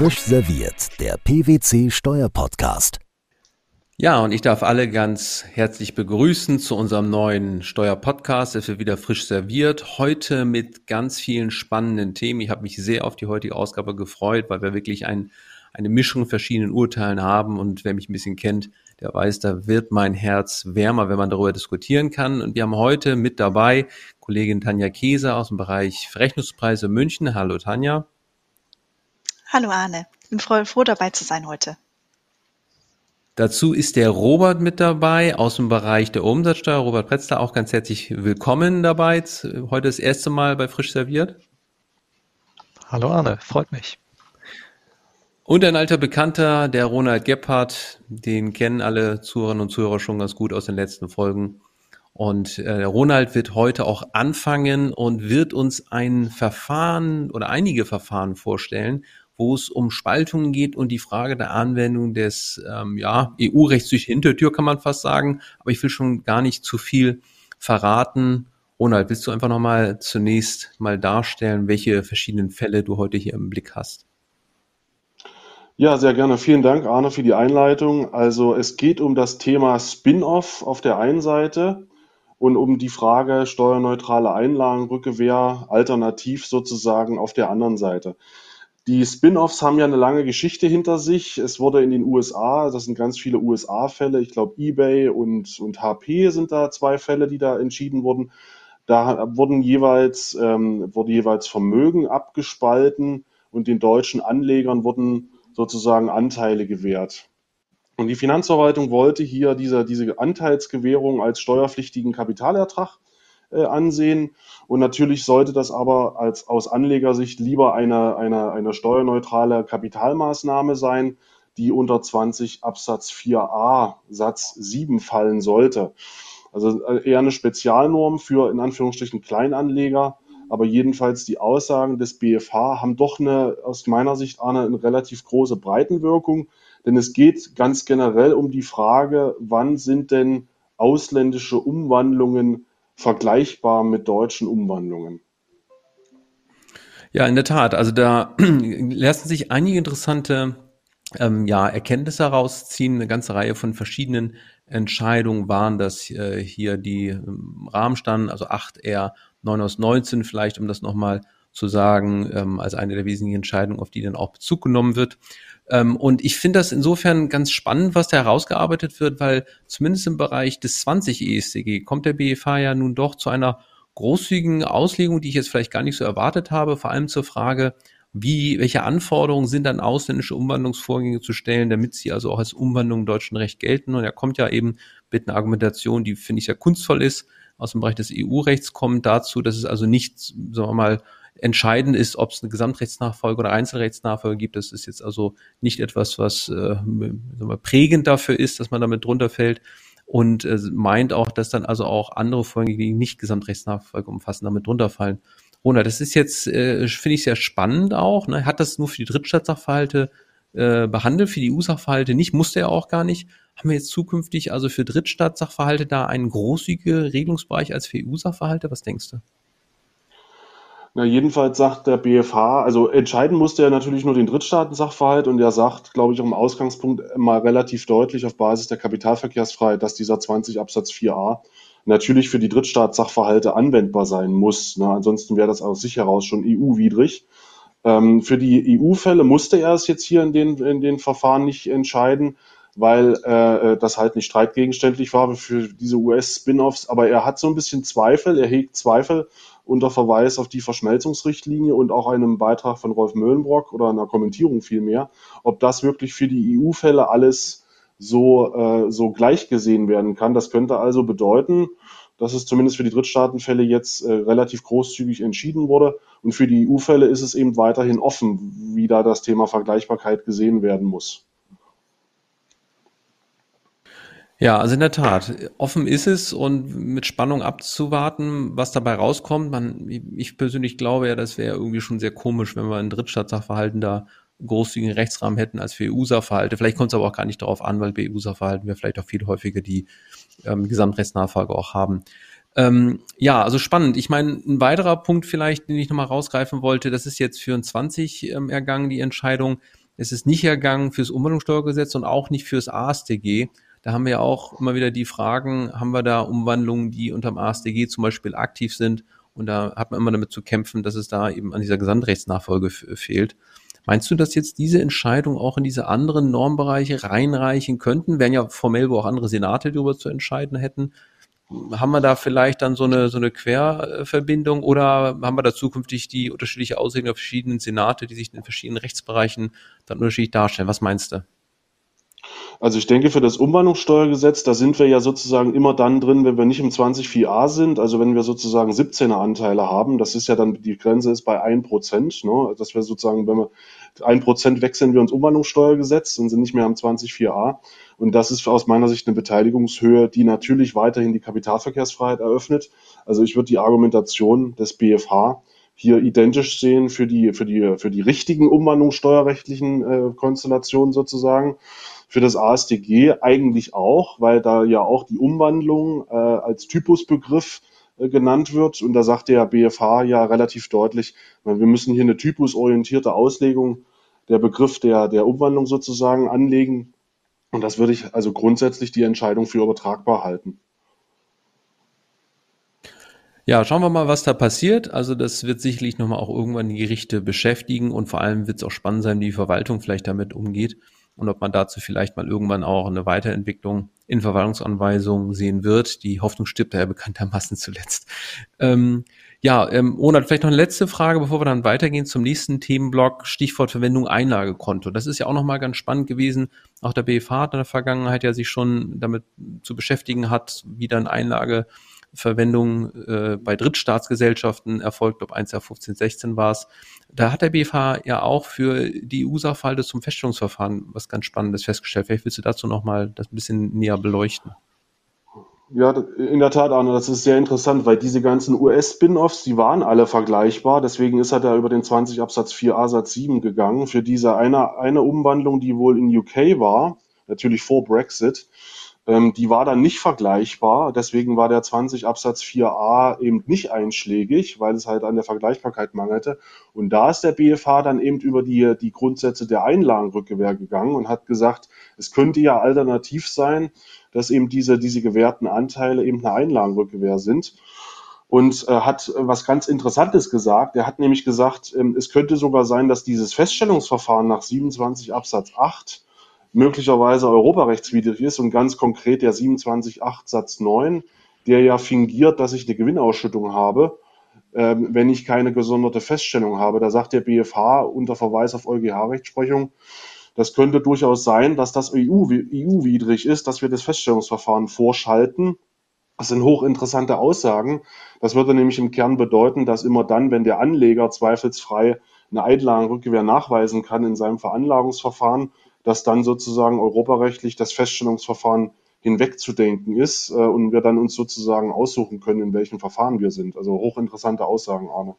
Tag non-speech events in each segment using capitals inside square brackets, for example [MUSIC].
Frisch serviert, der PwC Steuerpodcast. Ja, und ich darf alle ganz herzlich begrüßen zu unserem neuen Steuerpodcast. Es wird wieder frisch serviert. Heute mit ganz vielen spannenden Themen. Ich habe mich sehr auf die heutige Ausgabe gefreut, weil wir wirklich ein, eine Mischung verschiedenen Urteilen haben. Und wer mich ein bisschen kennt, der weiß, da wird mein Herz wärmer, wenn man darüber diskutieren kann. Und wir haben heute mit dabei Kollegin Tanja Käse aus dem Bereich Verrechnungspreise München. Hallo Tanja. Hallo Arne, ich bin froh, froh dabei zu sein heute. Dazu ist der Robert mit dabei aus dem Bereich der Umsatzsteuer. Robert Pretzler, auch ganz herzlich willkommen dabei. Heute das erste Mal bei Frisch Serviert. Hallo Arne, freut mich. Und ein alter Bekannter, der Ronald Gebhardt, den kennen alle Zuhörerinnen und Zuhörer schon ganz gut aus den letzten Folgen. Und äh, Ronald wird heute auch anfangen und wird uns ein Verfahren oder einige Verfahren vorstellen, wo es um Spaltungen geht und die Frage der Anwendung des ähm, ja, EU-Rechts durch die Hintertür, kann man fast sagen. Aber ich will schon gar nicht zu viel verraten. Ronald, willst du einfach nochmal zunächst mal darstellen, welche verschiedenen Fälle du heute hier im Blick hast? Ja, sehr gerne. Vielen Dank, Arne, für die Einleitung. Also es geht um das Thema Spin-off auf der einen Seite und um die Frage steuerneutrale Einlagenrückgewehr alternativ sozusagen auf der anderen Seite. Die Spin-offs haben ja eine lange Geschichte hinter sich. Es wurde in den USA, das sind ganz viele USA-Fälle, ich glaube eBay und, und HP sind da zwei Fälle, die da entschieden wurden. Da wurden jeweils, ähm, wurde jeweils Vermögen abgespalten und den deutschen Anlegern wurden sozusagen Anteile gewährt. Und die Finanzverwaltung wollte hier diese, diese Anteilsgewährung als steuerpflichtigen Kapitalertrag äh, ansehen. Und natürlich sollte das aber als, aus Anlegersicht lieber eine, eine, eine steuerneutrale Kapitalmaßnahme sein, die unter 20 Absatz 4a Satz 7 fallen sollte. Also äh, eher eine Spezialnorm für in Anführungsstrichen Kleinanleger. Aber jedenfalls die Aussagen des BFH haben doch eine, aus meiner Sicht eine, eine relativ große Breitenwirkung. Denn es geht ganz generell um die Frage, wann sind denn ausländische Umwandlungen vergleichbar mit deutschen Umwandlungen. Ja, in der Tat. Also da [CLEARS THROAT] lassen sich einige interessante ähm, ja, Erkenntnisse herausziehen. Eine ganze Reihe von verschiedenen Entscheidungen waren das äh, hier, die im Rahmen standen, also 8R, 9 aus 19 vielleicht, um das nochmal zu sagen, ähm, als eine der wesentlichen Entscheidungen, auf die dann auch Bezug genommen wird. Ähm, und ich finde das insofern ganz spannend, was da herausgearbeitet wird, weil zumindest im Bereich des 20 ESCG kommt der BFH ja nun doch zu einer großzügigen Auslegung, die ich jetzt vielleicht gar nicht so erwartet habe, vor allem zur Frage, wie, welche Anforderungen sind an ausländische Umwandlungsvorgänge zu stellen, damit sie also auch als Umwandlung im deutschen Recht gelten. Und er kommt ja eben mit einer Argumentation, die finde ich sehr kunstvoll ist, aus dem Bereich des EU-Rechts kommt dazu, dass es also nicht, sagen wir mal, Entscheidend ist, ob es eine Gesamtrechtsnachfolge oder Einzelrechtsnachfolge gibt. Das ist jetzt also nicht etwas, was äh, prägend dafür ist, dass man damit drunter fällt und äh, meint auch, dass dann also auch andere Folgen, die nicht Gesamtrechtsnachfolge umfassen, damit drunter fallen. Rona, das ist jetzt, äh, finde ich, sehr spannend auch. Ne? Hat das nur für die Drittstaatssachverhalte äh, behandelt, für die EU-Sachverhalte nicht, musste er auch gar nicht. Haben wir jetzt zukünftig also für Drittstaatssachverhalte da einen großzügigen Regelungsbereich als für EU-Sachverhalte? Was denkst du? Na, jedenfalls sagt der BFH, also entscheiden musste er natürlich nur den Drittstaaten-Sachverhalt und er sagt, glaube ich, auch im Ausgangspunkt mal relativ deutlich auf Basis der Kapitalverkehrsfreiheit, dass dieser 20 Absatz 4a natürlich für die Drittstaatssachverhalte anwendbar sein muss. Ne? Ansonsten wäre das aus sich heraus schon EU-widrig. Ähm, für die EU-Fälle musste er es jetzt hier in den, in den Verfahren nicht entscheiden, weil äh, das halt nicht streitgegenständlich war für diese US-Spin-offs. Aber er hat so ein bisschen Zweifel, er hegt Zweifel, unter Verweis auf die Verschmelzungsrichtlinie und auch einem Beitrag von Rolf Möhlenbrock oder einer Kommentierung vielmehr, ob das wirklich für die EU-Fälle alles so, äh, so gleich gesehen werden kann. Das könnte also bedeuten, dass es zumindest für die Drittstaatenfälle jetzt äh, relativ großzügig entschieden wurde. Und für die EU-Fälle ist es eben weiterhin offen, wie da das Thema Vergleichbarkeit gesehen werden muss. Ja, also in der Tat, offen ist es und mit Spannung abzuwarten, was dabei rauskommt. Man, ich persönlich glaube ja, das wäre irgendwie schon sehr komisch, wenn wir in Drittstaatssachverhalten da großzügigen Rechtsrahmen hätten als für EU-Sachverhalte. Vielleicht kommt es aber auch gar nicht darauf an, weil bei EU-Sachverhalten wir vielleicht auch viel häufiger die ähm, Gesamtrechtsnachfolge auch haben. Ähm, ja, also spannend. Ich meine, ein weiterer Punkt vielleicht, den ich nochmal rausgreifen wollte, das ist jetzt für ein 20 ähm, ergangen, die Entscheidung Es ist nicht ergangen fürs Umwandlungssteuergesetz und auch nicht fürs AStG. Da haben wir auch immer wieder die Fragen, haben wir da Umwandlungen, die unterm AStG zum Beispiel aktiv sind? Und da hat man immer damit zu kämpfen, dass es da eben an dieser Gesamtrechtsnachfolge fehlt. Meinst du, dass jetzt diese Entscheidung auch in diese anderen Normbereiche reinreichen könnten? Wären ja formell, wo auch andere Senate darüber zu entscheiden hätten. Haben wir da vielleicht dann so eine, so eine Querverbindung oder haben wir da zukünftig die unterschiedliche Auslegung der verschiedenen Senate, die sich in den verschiedenen Rechtsbereichen dann unterschiedlich darstellen? Was meinst du? Also ich denke, für das Umwandlungssteuergesetz, da sind wir ja sozusagen immer dann drin, wenn wir nicht im 20.4a sind, also wenn wir sozusagen 17er Anteile haben. Das ist ja dann, die Grenze ist bei 1%, ne? dass wir sozusagen, wenn wir 1% wechseln wir ins Umwandlungssteuergesetz und sind nicht mehr am 20.4a. Und das ist aus meiner Sicht eine Beteiligungshöhe, die natürlich weiterhin die Kapitalverkehrsfreiheit eröffnet. Also ich würde die Argumentation des BFH hier identisch sehen für die, für die, für die richtigen umwandlungssteuerrechtlichen äh, Konstellationen sozusagen für das ASDG eigentlich auch, weil da ja auch die Umwandlung äh, als Typusbegriff äh, genannt wird. Und da sagt der BFH ja relativ deutlich, wir müssen hier eine typusorientierte Auslegung der Begriff der, der Umwandlung sozusagen anlegen. Und das würde ich also grundsätzlich die Entscheidung für übertragbar halten. Ja, schauen wir mal, was da passiert. Also das wird sicherlich nochmal auch irgendwann die Gerichte beschäftigen und vor allem wird es auch spannend sein, wie die Verwaltung vielleicht damit umgeht und ob man dazu vielleicht mal irgendwann auch eine Weiterentwicklung in Verwaltungsanweisungen sehen wird. Die Hoffnung stirbt ja bekanntermaßen zuletzt. Ähm, ja, ähm, Ronald, vielleicht noch eine letzte Frage, bevor wir dann weitergehen zum nächsten Themenblock, Stichwort Verwendung Einlagekonto. Das ist ja auch nochmal ganz spannend gewesen. Auch der BFH hat in der Vergangenheit ja sich schon damit zu beschäftigen hat, wie dann Einlage Verwendung äh, bei Drittstaatsgesellschaften erfolgt, ob 1 Jahr 15, 16 war es. Da hat der BFH ja auch für die EU-Sachverhalte zum Feststellungsverfahren was ganz Spannendes festgestellt. Vielleicht willst du dazu nochmal das ein bisschen näher beleuchten. Ja, in der Tat, Arne, das ist sehr interessant, weil diese ganzen US-Spin-Offs, die waren alle vergleichbar. Deswegen ist er da über den 20 Absatz 4a Satz 7 gegangen. Für diese eine, eine Umwandlung, die wohl in UK war, natürlich vor Brexit, ähm, die war dann nicht vergleichbar. Deswegen war der 20 Absatz 4a eben nicht einschlägig, weil es halt an der Vergleichbarkeit mangelte. Und da ist der BFH dann eben über die, die Grundsätze der Einlagenrückgewehr gegangen und hat gesagt, es könnte ja alternativ sein, dass eben diese, diese gewährten Anteile eben eine Einlagenrückgewehr sind und äh, hat was ganz Interessantes gesagt. Er hat nämlich gesagt, ähm, es könnte sogar sein, dass dieses Feststellungsverfahren nach 27 Absatz 8 möglicherweise europarechtswidrig ist und ganz konkret der 27.8 Satz 9, der ja fingiert, dass ich eine Gewinnausschüttung habe, ähm, wenn ich keine gesonderte Feststellung habe. Da sagt der BFH unter Verweis auf EuGH-Rechtsprechung, das könnte durchaus sein, dass das EU-widrig ist, dass wir das Feststellungsverfahren vorschalten. Das sind hochinteressante Aussagen. Das würde nämlich im Kern bedeuten, dass immer dann, wenn der Anleger zweifelsfrei eine Einlagenrückgewehr nachweisen kann in seinem Veranlagungsverfahren, dass dann sozusagen europarechtlich das Feststellungsverfahren hinwegzudenken ist äh, und wir dann uns sozusagen aussuchen können, in welchem Verfahren wir sind. Also hochinteressante Aussagen, Arne.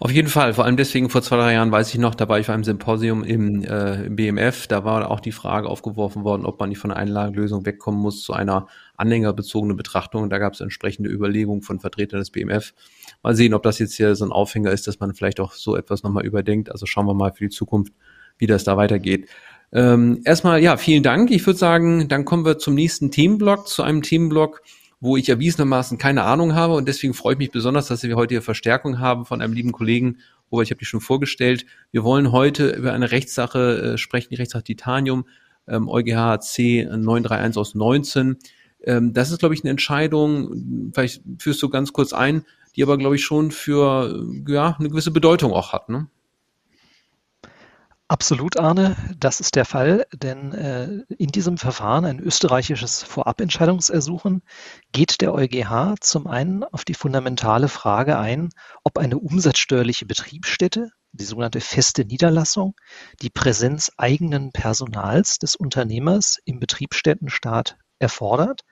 Auf jeden Fall, vor allem deswegen vor zwei, drei Jahren weiß ich noch, da war ich bei einem Symposium im, äh, im BMF, da war auch die Frage aufgeworfen worden, ob man nicht von einer Einlagenlösung wegkommen muss zu einer anhängerbezogenen Betrachtung. Da gab es entsprechende Überlegungen von Vertretern des BMF. Mal sehen, ob das jetzt hier so ein Aufhänger ist, dass man vielleicht auch so etwas nochmal überdenkt. Also schauen wir mal für die Zukunft, wie das da weitergeht. Ähm, erstmal, ja, vielen Dank. Ich würde sagen, dann kommen wir zum nächsten Themenblock, zu einem Themenblock, wo ich erwiesenermaßen keine Ahnung habe und deswegen freue ich mich besonders, dass wir heute hier Verstärkung haben von einem lieben Kollegen, Robert, ich habe dich schon vorgestellt. Wir wollen heute über eine Rechtssache äh, sprechen, die Rechtssache Titanium, ähm, EuGH C 931 aus 19. Ähm, das ist, glaube ich, eine Entscheidung, vielleicht führst du ganz kurz ein, die aber, glaube ich, schon für ja, eine gewisse Bedeutung auch hat. Ne? Absolut, Arne, das ist der Fall, denn äh, in diesem Verfahren, ein österreichisches Vorabentscheidungsersuchen, geht der EuGH zum einen auf die fundamentale Frage ein, ob eine umsatzsteuerliche Betriebsstätte, die sogenannte feste Niederlassung, die Präsenz eigenen Personals des Unternehmers im Betriebsstättenstaat erfordert.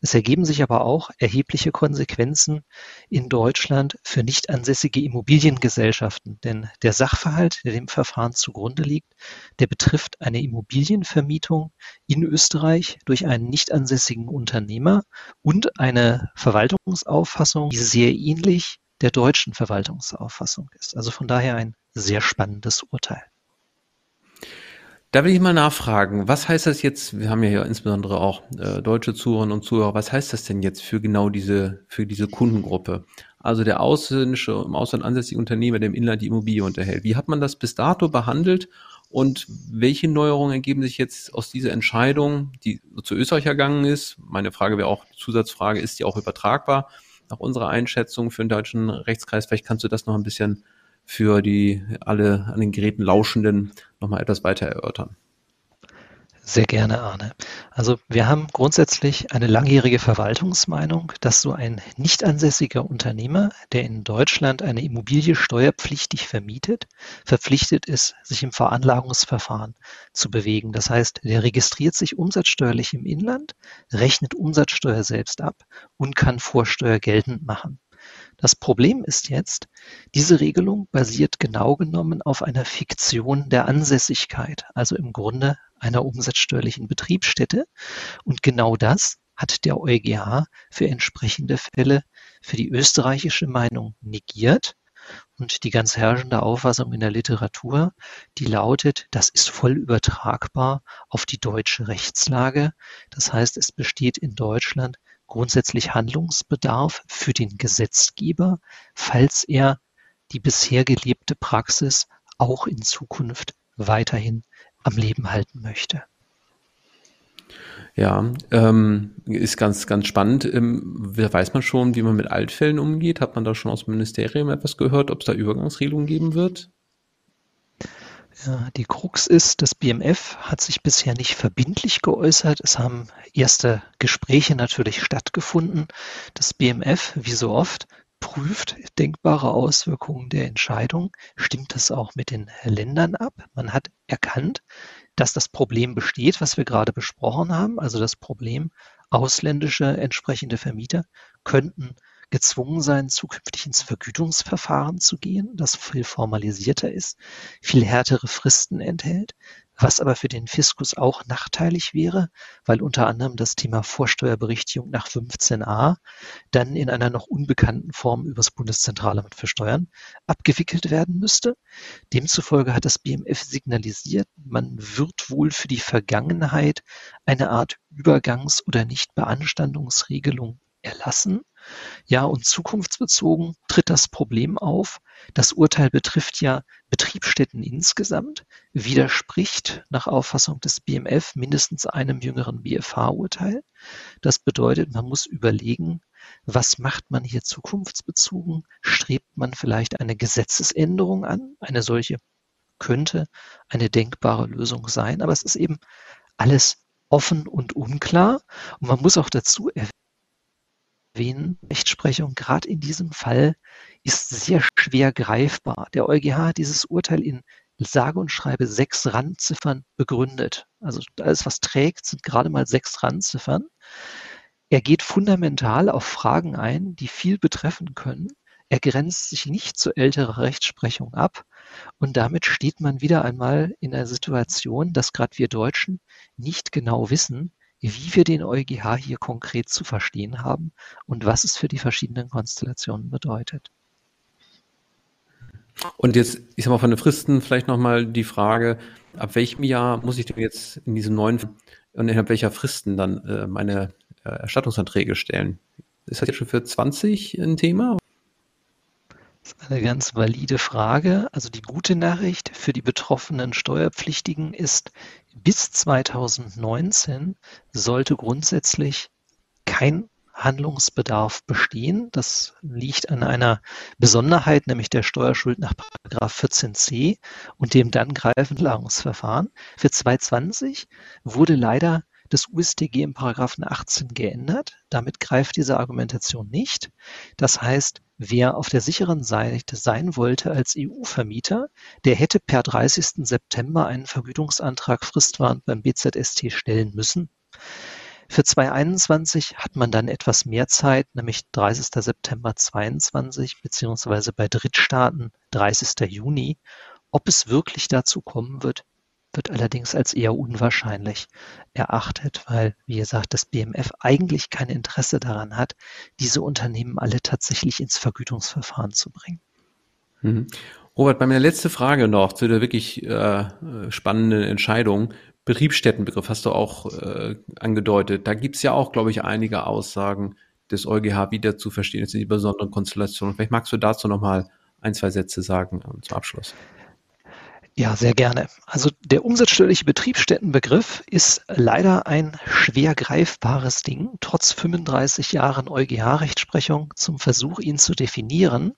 Es ergeben sich aber auch erhebliche Konsequenzen in Deutschland für nicht ansässige Immobiliengesellschaften, denn der Sachverhalt, der dem Verfahren zugrunde liegt, der betrifft eine Immobilienvermietung in Österreich durch einen nicht ansässigen Unternehmer und eine Verwaltungsauffassung, die sehr ähnlich der deutschen Verwaltungsauffassung ist. Also von daher ein sehr spannendes Urteil. Da will ich mal nachfragen, was heißt das jetzt, wir haben ja hier insbesondere auch äh, deutsche Zuhörerinnen und Zuhörer, was heißt das denn jetzt für genau diese, für diese Kundengruppe? Also der ausländische, im Ausland ansässige Unternehmer, der im Inland die Immobilie unterhält. Wie hat man das bis dato behandelt und welche Neuerungen ergeben sich jetzt aus dieser Entscheidung, die zu Österreich ergangen ist? Meine Frage wäre auch, Zusatzfrage, ist die auch übertragbar nach unserer Einschätzung für den deutschen Rechtskreis? Vielleicht kannst du das noch ein bisschen für die alle an den Geräten Lauschenden nochmal etwas weiter erörtern. Sehr gerne, Arne. Also wir haben grundsätzlich eine langjährige Verwaltungsmeinung, dass so ein nicht ansässiger Unternehmer, der in Deutschland eine Immobilie steuerpflichtig vermietet, verpflichtet ist, sich im Veranlagungsverfahren zu bewegen. Das heißt, der registriert sich umsatzsteuerlich im Inland, rechnet Umsatzsteuer selbst ab und kann Vorsteuer geltend machen. Das Problem ist jetzt, diese Regelung basiert genau genommen auf einer Fiktion der Ansässigkeit, also im Grunde einer umsatzsteuerlichen Betriebsstätte. Und genau das hat der EuGH für entsprechende Fälle für die österreichische Meinung negiert. Und die ganz herrschende Auffassung in der Literatur, die lautet, das ist voll übertragbar auf die deutsche Rechtslage. Das heißt, es besteht in Deutschland grundsätzlich Handlungsbedarf für den Gesetzgeber, falls er die bisher gelebte Praxis auch in Zukunft weiterhin am Leben halten möchte. Ja, ähm, ist ganz, ganz spannend. Ähm, weiß man schon, wie man mit Altfällen umgeht? Hat man da schon aus dem Ministerium etwas gehört, ob es da Übergangsregelungen geben wird? Die Krux ist, das BMF hat sich bisher nicht verbindlich geäußert. Es haben erste Gespräche natürlich stattgefunden. Das BMF, wie so oft, prüft denkbare Auswirkungen der Entscheidung. Stimmt das auch mit den Ländern ab? Man hat erkannt, dass das Problem besteht, was wir gerade besprochen haben. Also das Problem, ausländische entsprechende Vermieter könnten gezwungen sein, zukünftig ins Vergütungsverfahren zu gehen, das viel formalisierter ist, viel härtere Fristen enthält, was aber für den Fiskus auch nachteilig wäre, weil unter anderem das Thema Vorsteuerberichtigung nach 15a dann in einer noch unbekannten Form übers Bundeszentralamt für Steuern abgewickelt werden müsste. Demzufolge hat das BMF signalisiert, man wird wohl für die Vergangenheit eine Art Übergangs- oder Nichtbeanstandungsregelung erlassen. Ja, und zukunftsbezogen tritt das Problem auf. Das Urteil betrifft ja Betriebsstätten insgesamt, widerspricht nach Auffassung des BMF mindestens einem jüngeren BFH-Urteil. Das bedeutet, man muss überlegen, was macht man hier zukunftsbezogen? Strebt man vielleicht eine Gesetzesänderung an? Eine solche könnte eine denkbare Lösung sein, aber es ist eben alles offen und unklar. Und man muss auch dazu erwähnen, Rechtsprechung gerade in diesem Fall ist sehr schwer greifbar. Der EuGH hat dieses Urteil in sage und schreibe sechs Randziffern begründet. Also alles, was trägt, sind gerade mal sechs Randziffern. Er geht fundamental auf Fragen ein, die viel betreffen können. Er grenzt sich nicht zu älterer Rechtsprechung ab. Und damit steht man wieder einmal in einer Situation, dass gerade wir Deutschen nicht genau wissen, wie wir den EuGH hier konkret zu verstehen haben und was es für die verschiedenen Konstellationen bedeutet. Und jetzt, ich sag mal, von den Fristen vielleicht nochmal die Frage, ab welchem Jahr muss ich denn jetzt in diesem neuen und innerhalb welcher Fristen dann äh, meine äh, Erstattungsanträge stellen? Ist das jetzt schon für 20 ein Thema? Das ist eine ganz valide Frage. Also die gute Nachricht für die betroffenen Steuerpflichtigen ist, bis 2019 sollte grundsätzlich kein Handlungsbedarf bestehen. Das liegt an einer Besonderheit, nämlich der Steuerschuld nach 14c und dem dann greifenden Lagerungsverfahren. Für 2020 wurde leider das USTG im Paragraphen 18 geändert. Damit greift diese Argumentation nicht. Das heißt, wer auf der sicheren Seite sein wollte als EU-Vermieter, der hätte per 30. September einen Vergütungsantrag fristwarend beim BZST stellen müssen. Für 2021 hat man dann etwas mehr Zeit, nämlich 30. September 22 beziehungsweise bei Drittstaaten 30. Juni. Ob es wirklich dazu kommen wird, wird allerdings als eher unwahrscheinlich erachtet, weil, wie gesagt, das BMF eigentlich kein Interesse daran hat, diese Unternehmen alle tatsächlich ins Vergütungsverfahren zu bringen. Mhm. Robert, bei meiner letzte Frage noch zu der wirklich äh, spannenden Entscheidung. Betriebsstättenbegriff hast du auch äh, angedeutet. Da gibt's ja auch, glaube ich, einige Aussagen des EuGH wieder zu verstehen. Das sind die besonderen Konstellationen. Vielleicht magst du dazu noch mal ein, zwei Sätze sagen äh, zum Abschluss. Ja, sehr gerne. Also der umsatzsteuerliche Betriebsstättenbegriff ist leider ein schwer greifbares Ding, trotz 35 Jahren EuGH-Rechtsprechung zum Versuch, ihn zu definieren.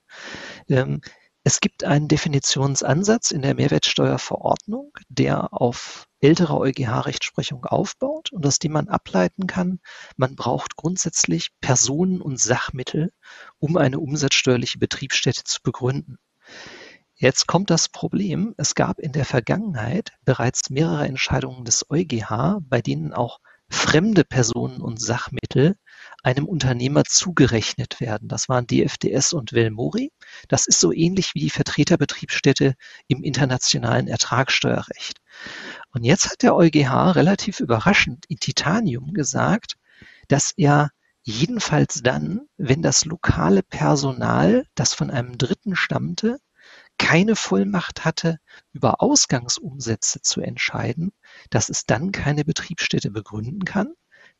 Ähm, es gibt einen Definitionsansatz in der Mehrwertsteuerverordnung, der auf ältere EuGH-Rechtsprechung aufbaut und aus dem man ableiten kann, man braucht grundsätzlich Personen und Sachmittel, um eine umsatzsteuerliche Betriebsstätte zu begründen. Jetzt kommt das Problem, es gab in der Vergangenheit bereits mehrere Entscheidungen des EuGH, bei denen auch fremde Personen und Sachmittel einem Unternehmer zugerechnet werden. Das waren DFDS und Velmori. Das ist so ähnlich wie die Vertreterbetriebsstätte im internationalen Ertragssteuerrecht. Und jetzt hat der EuGH relativ überraschend in Titanium gesagt, dass er jedenfalls dann, wenn das lokale Personal, das von einem Dritten stammte, keine Vollmacht hatte, über Ausgangsumsätze zu entscheiden, dass es dann keine Betriebsstätte begründen kann.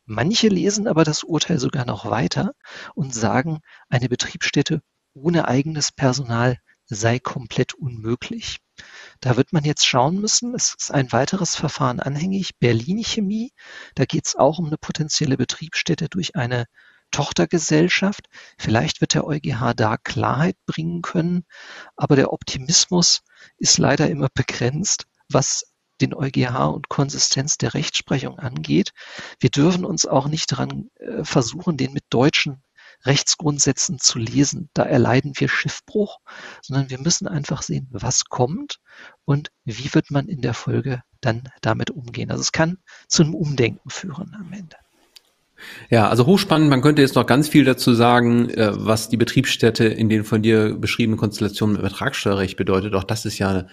Manche lesen aber das Urteil sogar noch weiter und sagen, eine Betriebsstätte ohne eigenes Personal sei komplett unmöglich. Da wird man jetzt schauen müssen, es ist ein weiteres Verfahren anhängig, Berlin Chemie, da geht es auch um eine potenzielle Betriebsstätte durch eine Tochtergesellschaft. Vielleicht wird der EuGH da Klarheit bringen können, aber der Optimismus ist leider immer begrenzt, was den EuGH und Konsistenz der Rechtsprechung angeht. Wir dürfen uns auch nicht daran äh, versuchen, den mit deutschen Rechtsgrundsätzen zu lesen. Da erleiden wir Schiffbruch, sondern wir müssen einfach sehen, was kommt und wie wird man in der Folge dann damit umgehen. Also es kann zu einem Umdenken führen am Ende. Ja, also hochspannend. Man könnte jetzt noch ganz viel dazu sagen, äh, was die Betriebsstätte in den von dir beschriebenen Konstellationen mit Ertragssteuerrecht bedeutet. Auch das ist ja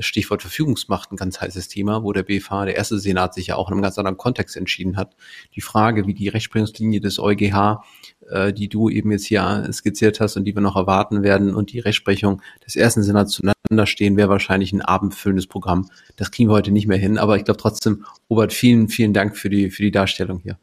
Stichwort Verfügungsmacht ein ganz heißes Thema, wo der BFH, der erste Senat, sich ja auch in einem ganz anderen Kontext entschieden hat. Die Frage, wie die Rechtsprechungslinie des EuGH, äh, die du eben jetzt hier skizziert hast und die wir noch erwarten werden, und die Rechtsprechung des ersten Senats zueinander stehen, wäre wahrscheinlich ein abendfüllendes Programm. Das kriegen wir heute nicht mehr hin. Aber ich glaube trotzdem, Robert, vielen, vielen Dank für die, für die Darstellung hier.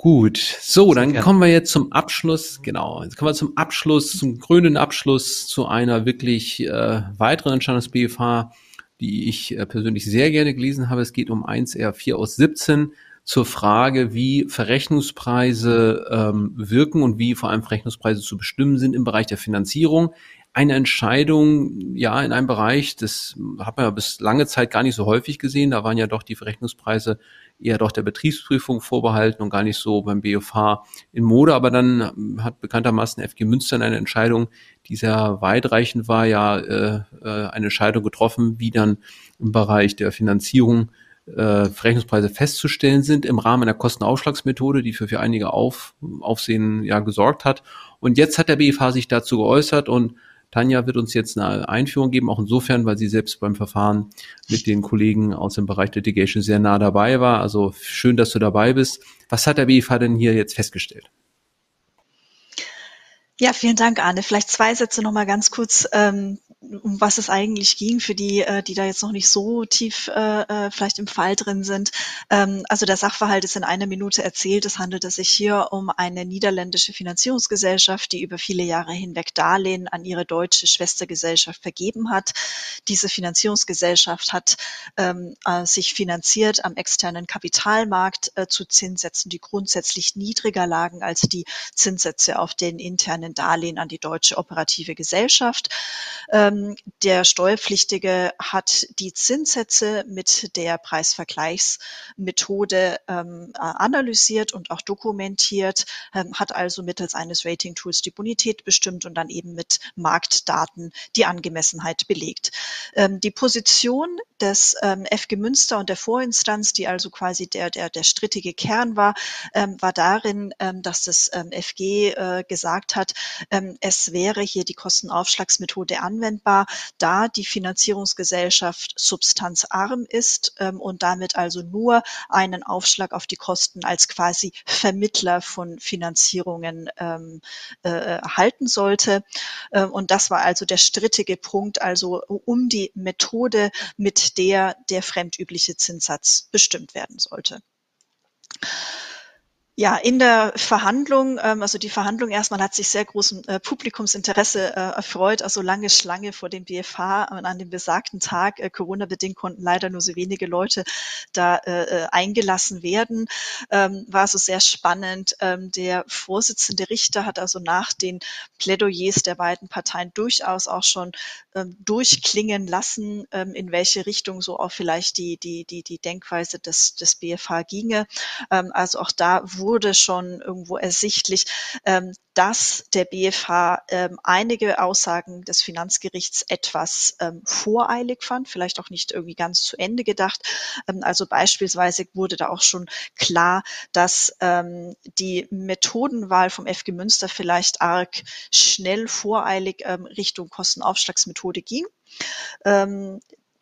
Gut, so, dann kommen wir jetzt zum Abschluss, genau, jetzt kommen wir zum Abschluss, zum grünen Abschluss zu einer wirklich äh, weiteren Entscheidung des BFH, die ich äh, persönlich sehr gerne gelesen habe. Es geht um 1R4 aus 17 zur Frage, wie Verrechnungspreise ähm, wirken und wie vor allem Verrechnungspreise zu bestimmen sind im Bereich der Finanzierung eine Entscheidung, ja, in einem Bereich, das hat man ja bis lange Zeit gar nicht so häufig gesehen. Da waren ja doch die Verrechnungspreise eher doch der Betriebsprüfung vorbehalten und gar nicht so beim BFH in Mode. Aber dann hat bekanntermaßen FG Münster eine Entscheidung, die sehr weitreichend war, ja äh, äh, eine Entscheidung getroffen, wie dann im Bereich der Finanzierung äh, Verrechnungspreise festzustellen sind im Rahmen einer Kostenaufschlagsmethode, die für, für einige Auf, Aufsehen ja gesorgt hat. Und jetzt hat der BFH sich dazu geäußert und Tanja wird uns jetzt eine Einführung geben, auch insofern, weil sie selbst beim Verfahren mit den Kollegen aus dem Bereich Litigation sehr nah dabei war. Also schön, dass du dabei bist. Was hat der BFH denn hier jetzt festgestellt? Ja, vielen Dank, Arne. Vielleicht zwei Sätze noch mal ganz kurz ähm, um was es eigentlich ging, für die, äh, die da jetzt noch nicht so tief äh, äh, vielleicht im Fall drin sind. Ähm, also der Sachverhalt ist in einer Minute erzählt. Es handelte sich hier um eine niederländische Finanzierungsgesellschaft, die über viele Jahre hinweg Darlehen an ihre deutsche Schwestergesellschaft vergeben hat. Diese Finanzierungsgesellschaft hat ähm, äh, sich finanziert am externen Kapitalmarkt zu Zinssätzen, die grundsätzlich niedriger lagen als die Zinssätze auf den internen Darlehen an die deutsche operative Gesellschaft. Äh, ähm, der Steuerpflichtige hat die Zinssätze mit der Preisvergleichsmethode ähm, analysiert und auch dokumentiert, ähm, hat also mittels eines Rating-Tools die Bonität bestimmt und dann eben mit Marktdaten die Angemessenheit belegt. Die Position des FG Münster und der Vorinstanz, die also quasi der, der, der strittige Kern war, war darin, dass das FG äh, gesagt hat, es wäre hier die Kostenaufschlagsmethode anwendbar, da die Finanzierungsgesellschaft substanzarm ist ähm, und damit also nur einen Aufschlag auf die Kosten als quasi Vermittler von Finanzierungen ähm, äh, halten sollte. Ähm, und das war also der strittige Punkt, also um die Methode, mit der der fremdübliche Zinssatz bestimmt werden sollte. Ja, in der Verhandlung, ähm, also die Verhandlung erstmal hat sich sehr großem äh, Publikumsinteresse äh, erfreut, also lange Schlange vor dem BFH an dem besagten Tag, äh, Corona-bedingt konnten leider nur so wenige Leute da äh, äh, eingelassen werden, ähm, war also sehr spannend. Ähm, der Vorsitzende Richter hat also nach den Plädoyers der beiden Parteien durchaus auch schon ähm, durchklingen lassen, ähm, in welche Richtung so auch vielleicht die, die, die, die Denkweise des, des BFH ginge. Ähm, also auch da wurde wurde schon irgendwo ersichtlich, ähm, dass der BFH ähm, einige Aussagen des Finanzgerichts etwas ähm, voreilig fand, vielleicht auch nicht irgendwie ganz zu Ende gedacht. Also beispielsweise wurde da auch schon klar, dass die Methodenwahl vom FG Münster vielleicht arg schnell voreilig Richtung Kostenaufschlagsmethode ging.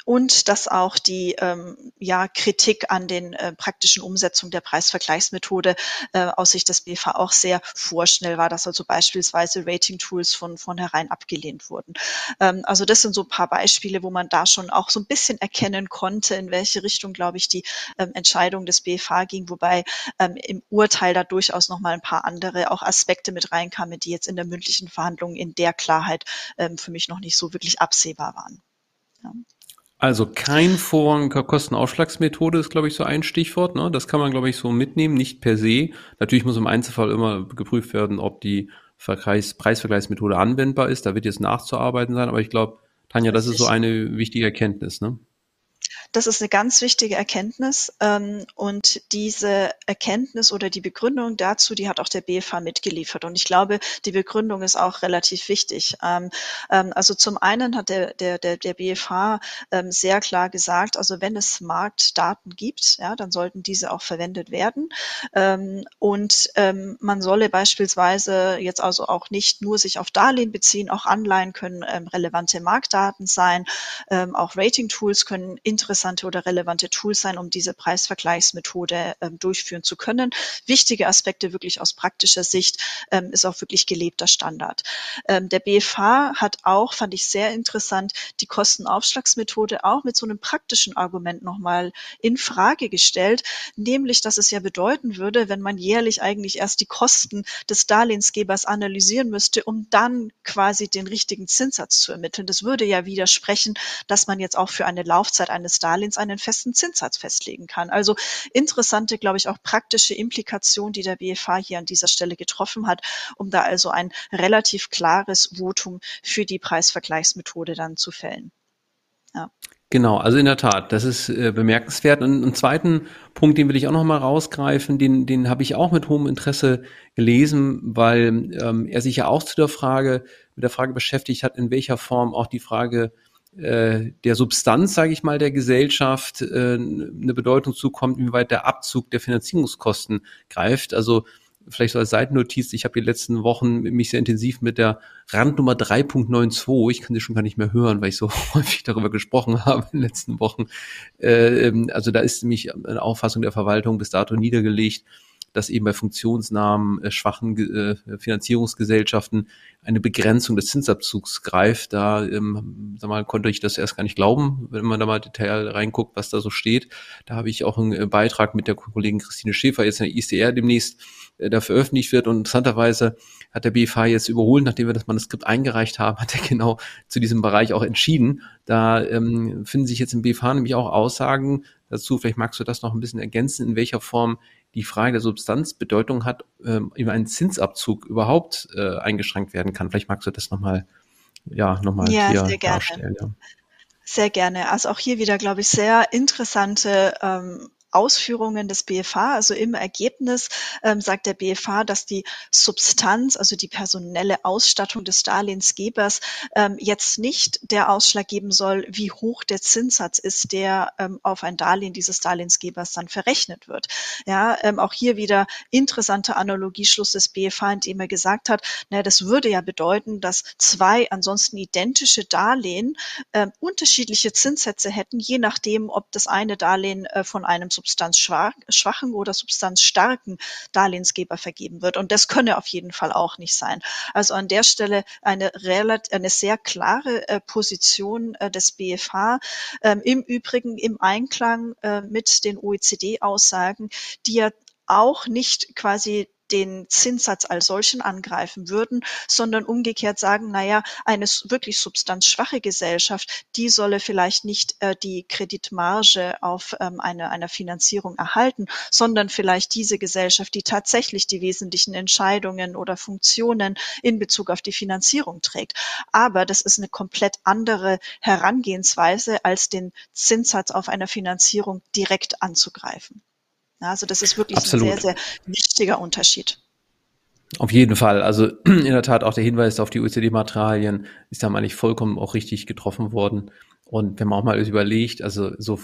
Und dass auch die ähm, ja, Kritik an den äh, praktischen Umsetzungen der Preisvergleichsmethode äh, aus Sicht des BFH auch sehr vorschnell war, dass also beispielsweise Rating-Tools von vornherein abgelehnt wurden. Ähm, also das sind so ein paar Beispiele, wo man da schon auch so ein bisschen erkennen konnte, in welche Richtung, glaube ich, die ähm, Entscheidung des BFH ging, wobei ähm, im Urteil da durchaus noch mal ein paar andere auch Aspekte mit reinkamen, die jetzt in der mündlichen Verhandlung in der Klarheit ähm, für mich noch nicht so wirklich absehbar waren. Ja. Also kein Vorrang Kostenaufschlagsmethode ist, glaube ich, so ein Stichwort. Ne? Das kann man, glaube ich, so mitnehmen, nicht per se. Natürlich muss im Einzelfall immer geprüft werden, ob die Vergleichs Preisvergleichsmethode anwendbar ist. Da wird jetzt nachzuarbeiten sein, aber ich glaube, Tanja, das ist so eine wichtige Erkenntnis. Ne? Das ist eine ganz wichtige Erkenntnis. Ähm, und diese Erkenntnis oder die Begründung dazu, die hat auch der BFH mitgeliefert. Und ich glaube, die Begründung ist auch relativ wichtig. Ähm, ähm, also zum einen hat der, der, der, der BFH sehr klar gesagt, also wenn es Marktdaten gibt, ja, dann sollten diese auch verwendet werden. Und man solle beispielsweise jetzt also auch nicht nur sich auf Darlehen beziehen, auch Anleihen können relevante Marktdaten sein, auch Rating-Tools können interessant interessante oder relevante Tools sein, um diese Preisvergleichsmethode ähm, durchführen zu können. Wichtige Aspekte wirklich aus praktischer Sicht ähm, ist auch wirklich gelebter Standard. Ähm, der BFH hat auch, fand ich sehr interessant, die Kostenaufschlagsmethode auch mit so einem praktischen Argument nochmal in Frage gestellt, nämlich, dass es ja bedeuten würde, wenn man jährlich eigentlich erst die Kosten des Darlehensgebers analysieren müsste, um dann quasi den richtigen Zinssatz zu ermitteln. Das würde ja widersprechen, dass man jetzt auch für eine Laufzeit eines Darlehens einen festen Zinssatz festlegen kann. Also interessante, glaube ich, auch praktische Implikation, die der BFH hier an dieser Stelle getroffen hat, um da also ein relativ klares Votum für die Preisvergleichsmethode dann zu fällen. Ja. Genau, also in der Tat, das ist äh, bemerkenswert. Und einen zweiten Punkt, den will ich auch noch mal rausgreifen, den, den habe ich auch mit hohem Interesse gelesen, weil ähm, er sich ja auch zu der Frage, mit der Frage beschäftigt hat, in welcher Form auch die Frage äh, der Substanz, sage ich mal, der Gesellschaft äh, eine Bedeutung zukommt, inwieweit der Abzug der Finanzierungskosten greift. Also vielleicht so als Seitennotiz, ich habe die letzten Wochen mich sehr intensiv mit der Randnummer 3.92, ich kann sie schon gar nicht mehr hören, weil ich so [LAUGHS] häufig darüber gesprochen habe in den letzten Wochen. Äh, ähm, also da ist nämlich eine Auffassung der Verwaltung bis dato niedergelegt, dass eben bei funktionsnahen, äh, schwachen äh, Finanzierungsgesellschaften eine Begrenzung des Zinsabzugs greift. Da ähm, sag mal, konnte ich das erst gar nicht glauben, wenn man da mal Detail reinguckt, was da so steht. Da habe ich auch einen äh, Beitrag mit der Kollegin Christine Schäfer jetzt in der ICR demnächst äh, da veröffentlicht wird. Und interessanterweise hat der BFH jetzt überholt, nachdem wir das Manuskript eingereicht haben, [LAUGHS] hat er genau zu diesem Bereich auch entschieden. Da ähm, finden sich jetzt im BFH nämlich auch Aussagen dazu. Vielleicht magst du das noch ein bisschen ergänzen, in welcher Form die Frage der Substanz Bedeutung hat, ähm, über einen Zinsabzug überhaupt äh, eingeschränkt werden kann. Vielleicht magst du das nochmal ja, noch mal ja, hier sehr darstellen. Ja. Sehr gerne. Also auch hier wieder, glaube ich, sehr interessante ähm, Ausführungen des BFH, also im Ergebnis ähm, sagt der BFH, dass die Substanz, also die personelle Ausstattung des Darlehensgebers ähm, jetzt nicht der Ausschlag geben soll, wie hoch der Zinssatz ist, der ähm, auf ein Darlehen dieses Darlehensgebers dann verrechnet wird. Ja, ähm, auch hier wieder interessante Analogieschluss des BFH, indem er gesagt hat, naja, das würde ja bedeuten, dass zwei ansonsten identische Darlehen äh, unterschiedliche Zinssätze hätten, je nachdem, ob das eine Darlehen äh, von einem substanzschwachen oder substanzstarken Darlehensgeber vergeben wird. Und das könne auf jeden Fall auch nicht sein. Also an der Stelle eine, relativ, eine sehr klare äh, Position äh, des BFH, ähm, im Übrigen im Einklang äh, mit den OECD-Aussagen, die ja auch nicht quasi den Zinssatz als solchen angreifen würden, sondern umgekehrt sagen, naja, eine wirklich substanzschwache Gesellschaft, die solle vielleicht nicht äh, die Kreditmarge auf ähm, eine, einer Finanzierung erhalten, sondern vielleicht diese Gesellschaft, die tatsächlich die wesentlichen Entscheidungen oder Funktionen in Bezug auf die Finanzierung trägt. Aber das ist eine komplett andere Herangehensweise, als den Zinssatz auf einer Finanzierung direkt anzugreifen. Also das ist wirklich Absolut. ein sehr, sehr wichtiger Unterschied. Auf jeden Fall. Also [CLEARS THROAT] in der Tat auch der Hinweis auf die OECD-Materialien ist da mal nicht vollkommen auch richtig getroffen worden. Und wenn man auch mal überlegt, also so,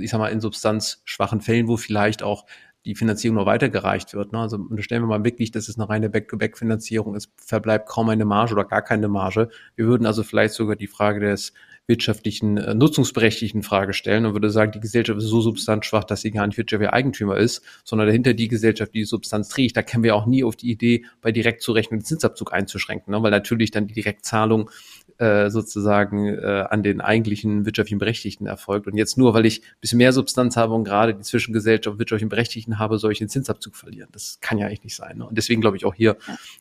ich sag mal, in substanzschwachen Fällen, wo vielleicht auch die Finanzierung noch weitergereicht wird. Ne? Also unterstellen wir mal wirklich, dass es eine reine Back-to-Back-Finanzierung ist, verbleibt kaum eine Marge oder gar keine Marge. Wir würden also vielleicht sogar die Frage des wirtschaftlichen, äh, nutzungsberechtigten Frage stellen und würde sagen, die Gesellschaft ist so substanzschwach, dass sie gar nicht wirtschaftlicher Eigentümer ist, sondern dahinter die Gesellschaft, die die Substanz trägt. Da kämen wir auch nie auf die Idee, bei Direktzurechnung den Zinsabzug einzuschränken, ne? weil natürlich dann die Direktzahlung äh, sozusagen äh, an den eigentlichen wirtschaftlichen Berechtigten erfolgt. Und jetzt nur, weil ich ein bisschen mehr Substanz habe und gerade die Zwischengesellschaft und wirtschaftlichen Berechtigten habe, soll ich den Zinsabzug verlieren. Das kann ja eigentlich nicht sein. Ne? Und deswegen glaube ich auch hier,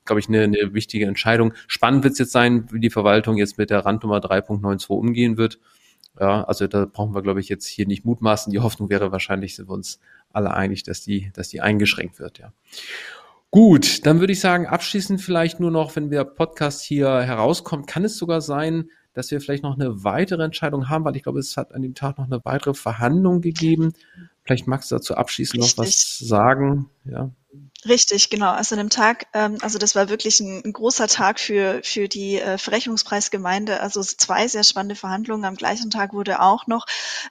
glaube ich, eine, eine wichtige Entscheidung. Spannend wird es jetzt sein, wie die Verwaltung jetzt mit der Randnummer 3.92 umgehen wird. Ja, also da brauchen wir, glaube ich, jetzt hier nicht mutmaßen. Die Hoffnung wäre wahrscheinlich, sind wir uns alle einig, dass die, dass die eingeschränkt wird, ja. Gut, dann würde ich sagen, abschließend vielleicht nur noch, wenn der Podcast hier herauskommt, kann es sogar sein, dass wir vielleicht noch eine weitere Entscheidung haben, weil ich glaube, es hat an dem Tag noch eine weitere Verhandlung gegeben. Vielleicht magst du dazu abschließend Richtig. noch was sagen. Ja. Richtig, genau. Also an dem Tag, ähm, also das war wirklich ein, ein, großer Tag für, für die äh, Verrechnungspreisgemeinde. Also zwei sehr spannende Verhandlungen. Am gleichen Tag wurde auch noch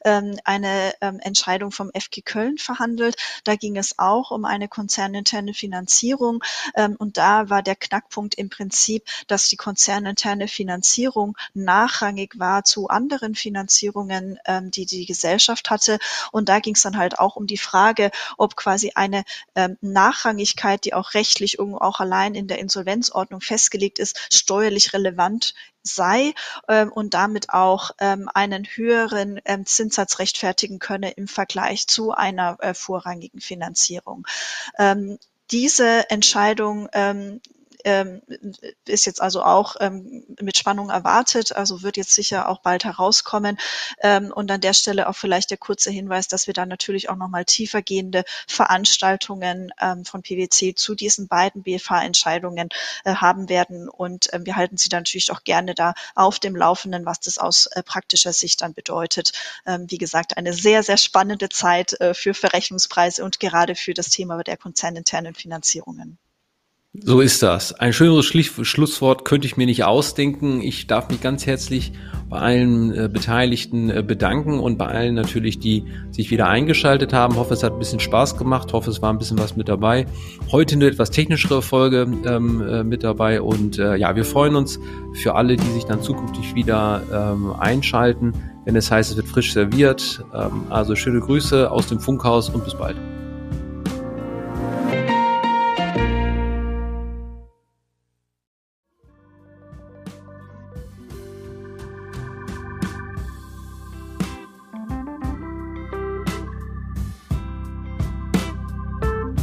ähm, eine ähm, Entscheidung vom FG Köln verhandelt. Da ging es auch um eine konzerninterne Finanzierung. Ähm, und da war der Knackpunkt im Prinzip, dass die konzerninterne Finanzierung nachrangig war zu anderen Finanzierungen, ähm, die die Gesellschaft hatte. Und da ging es dann halt auch um die Frage, ob quasi eine ähm, nachrangige Unabhängigkeit, die auch rechtlich irgendwo auch allein in der Insolvenzordnung festgelegt ist, steuerlich relevant sei ähm, und damit auch ähm, einen höheren ähm, Zinssatz rechtfertigen könne im Vergleich zu einer äh, vorrangigen Finanzierung. Ähm, diese Entscheidung ähm, ähm, ist jetzt also auch ähm, mit Spannung erwartet, also wird jetzt sicher auch bald herauskommen. Ähm, und an der Stelle auch vielleicht der kurze Hinweis, dass wir dann natürlich auch nochmal tiefergehende Veranstaltungen ähm, von PwC zu diesen beiden BFH-Entscheidungen äh, haben werden. Und äh, wir halten Sie dann natürlich auch gerne da auf dem Laufenden, was das aus äh, praktischer Sicht dann bedeutet. Ähm, wie gesagt, eine sehr, sehr spannende Zeit äh, für Verrechnungspreise und gerade für das Thema der konzerninternen Finanzierungen. So ist das. Ein schöneres Schlusswort könnte ich mir nicht ausdenken. Ich darf mich ganz herzlich bei allen äh, Beteiligten äh, bedanken und bei allen natürlich, die sich wieder eingeschaltet haben. Hoffe, es hat ein bisschen Spaß gemacht. Hoffe, es war ein bisschen was mit dabei. Heute eine etwas technischere Folge ähm, äh, mit dabei und äh, ja, wir freuen uns für alle, die sich dann zukünftig wieder ähm, einschalten, wenn es heißt, es wird frisch serviert. Ähm, also schöne Grüße aus dem Funkhaus und bis bald.